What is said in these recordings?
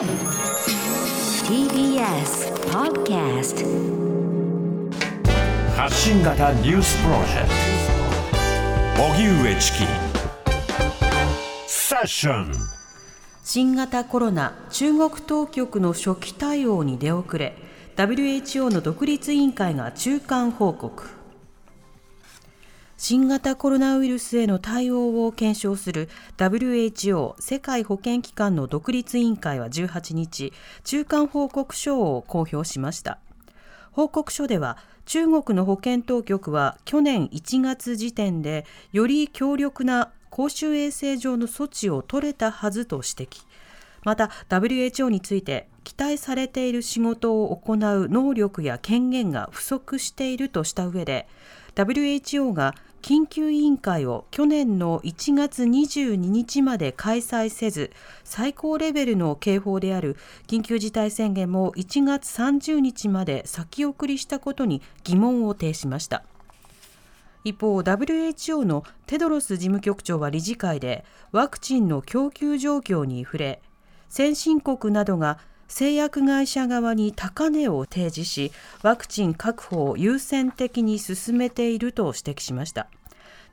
TBS Podcast 発信型ニュースプロジェクト。荻上チキ。セッション。新型コロナ中国当局の初期対応に出遅れ WHO の独立委員会が中間報告新型コロナウイルスへの対応を検証する WHO 世界保健機関の独立委員会は18日中間報告書を公表しました。報告書では中国の保健当局は去年1月時点でより強力な公衆衛生上の措置を取れたはずと指摘。また WHO について期待されている仕事を行う能力や権限が不足しているとした上で WHO が緊急委員会を去年の1月22日まで開催せず最高レベルの警報である緊急事態宣言も1月30日まで先送りしたことに疑問を呈しました。一方 WHO のテドロス事務局長は理事会でワクチンの供給状況に触れ先進国などが製薬会社側に高値を提示しワクチン確保を優先的に進めていると指摘しました。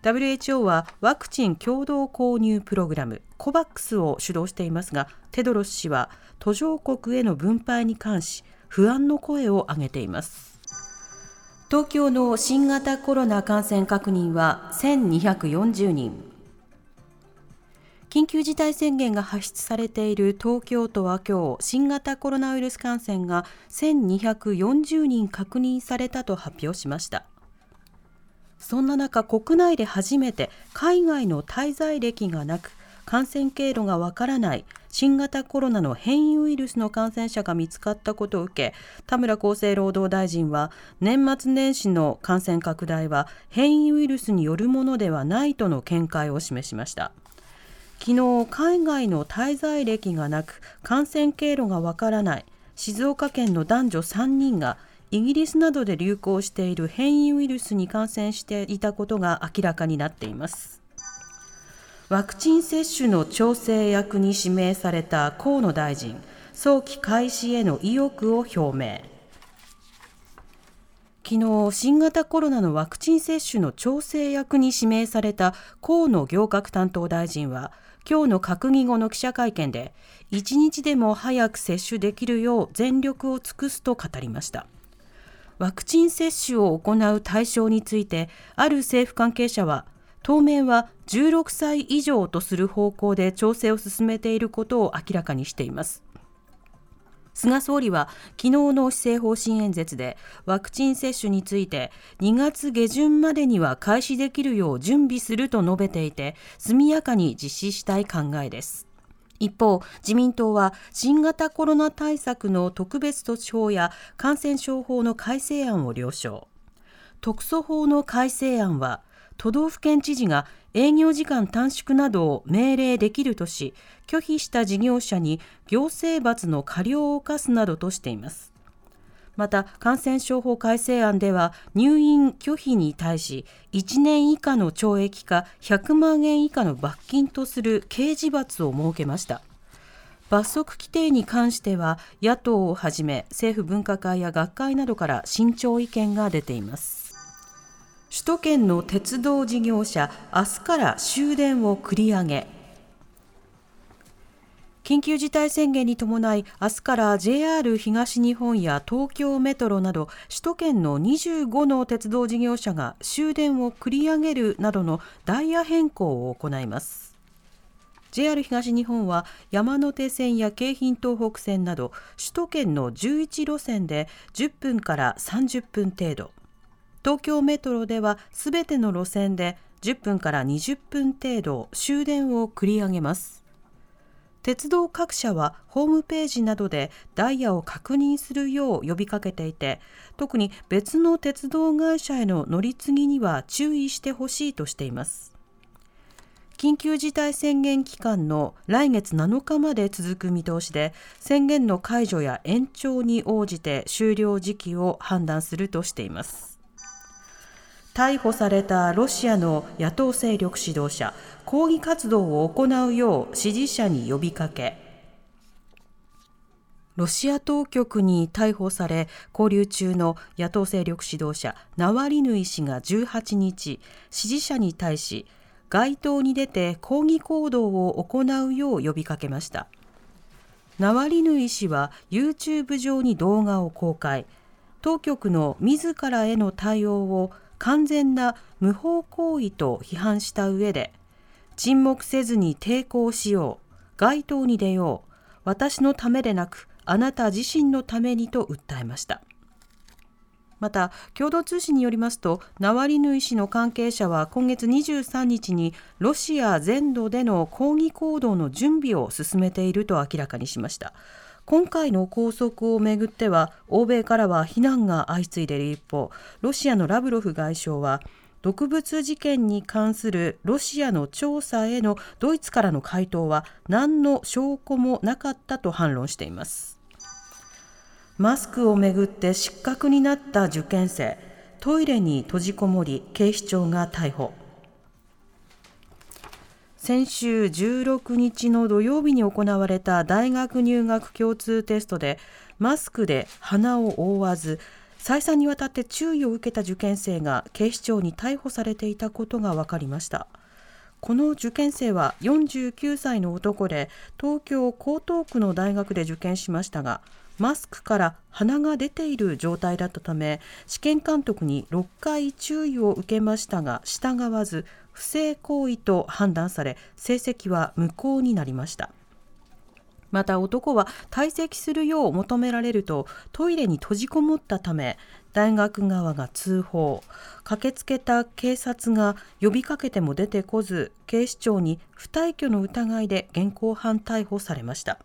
WHO はワクチン共同購入プログラム COVAX を主導していますがテドロス氏は途上国への分配に関し不安の声を上げています。東京の新型コロナ感染確認は1240人。緊急事態宣言が発出されている東京都は今日新型コロナウイルス感染が1240人確認されたと発表しました。そんな中国内で初めて海外の滞在歴がなく感染経路がわからない新型コロナの変異ウイルスの感染者が見つかったことを受け田村厚生労働大臣は年末年始の感染拡大は変異ウイルスによるものではないとの見解を示しました。昨日海外の滞在歴がなく感染経路がわからない静岡県の男女3人がイギリスなどで流行している変異ウイルスに感染していたことが明らかになっています。ワクチン接種の調整役に指名された河野大臣早期開始への意欲を表明。昨日新型コロナのワクチン接種の調整役に指名された河野行革担当大臣は今日の閣議後の記者会見で一日でも早く接種できるよう全力を尽くすと語りました。ワクチン接種を行う対象についてある政府関係者は当面は16歳以上とする方向で調整を進めていることを明らかにしています。菅総理は昨日の施政方針演説でワクチン接種について2月下旬までには開始できるよう準備すると述べていて速やかに実施したい考えです一方、自民党は新型コロナ対策の特別措置法や感染症法の改正案を了承。特措法の改正案は都道府県知事が営業時間短縮などを命令できるとし、拒否した事業者に行政罰の過料を課すなどとしています。また感染症法改正案では入院拒否に対し1年以下の懲役か100万円以下の罰金とする刑事罰を設けました罰則規定に関しては野党をはじめ政府分科会や学会などから慎重意見が出ています首都圏の鉄道事業者明日から終電を繰り上げ。緊急事態宣言に伴い明日から JR 東日本や東京メトロなど首都圏の25の鉄道事業者が終電を繰り上げるなどのダイヤ変更を行います。JR 東日本は山手線や京浜東北線など首都圏の11路線で10分から30分程度。東京メトロではすべての路線で10分から20分程度終電を繰り上げます。鉄道各社はホームページなどでダイヤを確認するよう呼びかけていて特に別の鉄道会社への乗り継ぎには注意してほしいとしています。緊急事態宣言期間の来月7日まで続く見通しで宣言の解除や延長に応じて終了時期を判断するとしています。逮捕されたロシアの野党勢力指導者抗議活動を行うよう支持者に呼びかけロシア当局に逮捕され拘留中の野党勢力指導者ナワリヌイ氏が18日支持者に対し街頭に出て抗議行動を行うよう呼びかけました。ナワリヌイ氏は YouTube 上に動画を公開。当局の自らへの対応を完全な無法行為と批判した上で沈黙せずに抵抗しよう。街頭に出よう。私のためでなくあなた自身のためにと訴えました。また共同通信によりますとナワリヌイ氏の関係者は今月23日にロシア全土での抗議行動の準備を進めていると明らかにしました。今回の拘束をめぐっては欧米からは非難が相次いでいる一方ロシアのラブロフ外相は毒物事件に関するロシアの調査へのドイツからの回答は何の証拠もなかったと反論しています。マスクをめぐって失格になった受験生トイレに閉じこもり警視庁が逮捕。先週16日の土曜日に行われた大学入学共通テストでマスクで鼻を覆わず再三にわたって注意を受けた受験生が警視庁に逮捕されていたことが分かりました。この受験生は49歳の男で東京江東区の大学で受験しましたがマスクから鼻が出ている状態だったため試験監督に6回注意を受けましたが従わず不正行為と判断され成績は無効になりました。また男は退席するよう求められるとトイレに閉じこもったため大学側が通報。駆けつけた警察が呼びかけても出てこず警視庁に不退去の疑いで現行犯逮捕されました。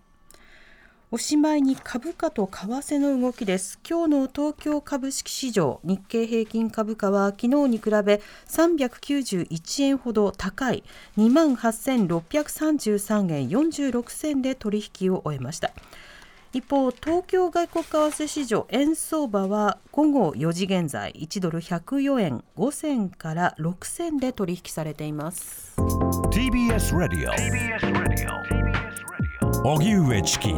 おしまいに株価と為替の動きです。今日の東京株式市場、日経平均株価は昨日に比べ391円ほど高い28,633円46銭で取引を終えました。一方、東京外国為替市場円相場は午後4時現在1ドル104円5銭から6銭で取引されています。TBS ラディオ TBS ラディオ荻上チキ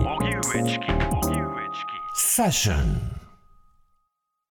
セッション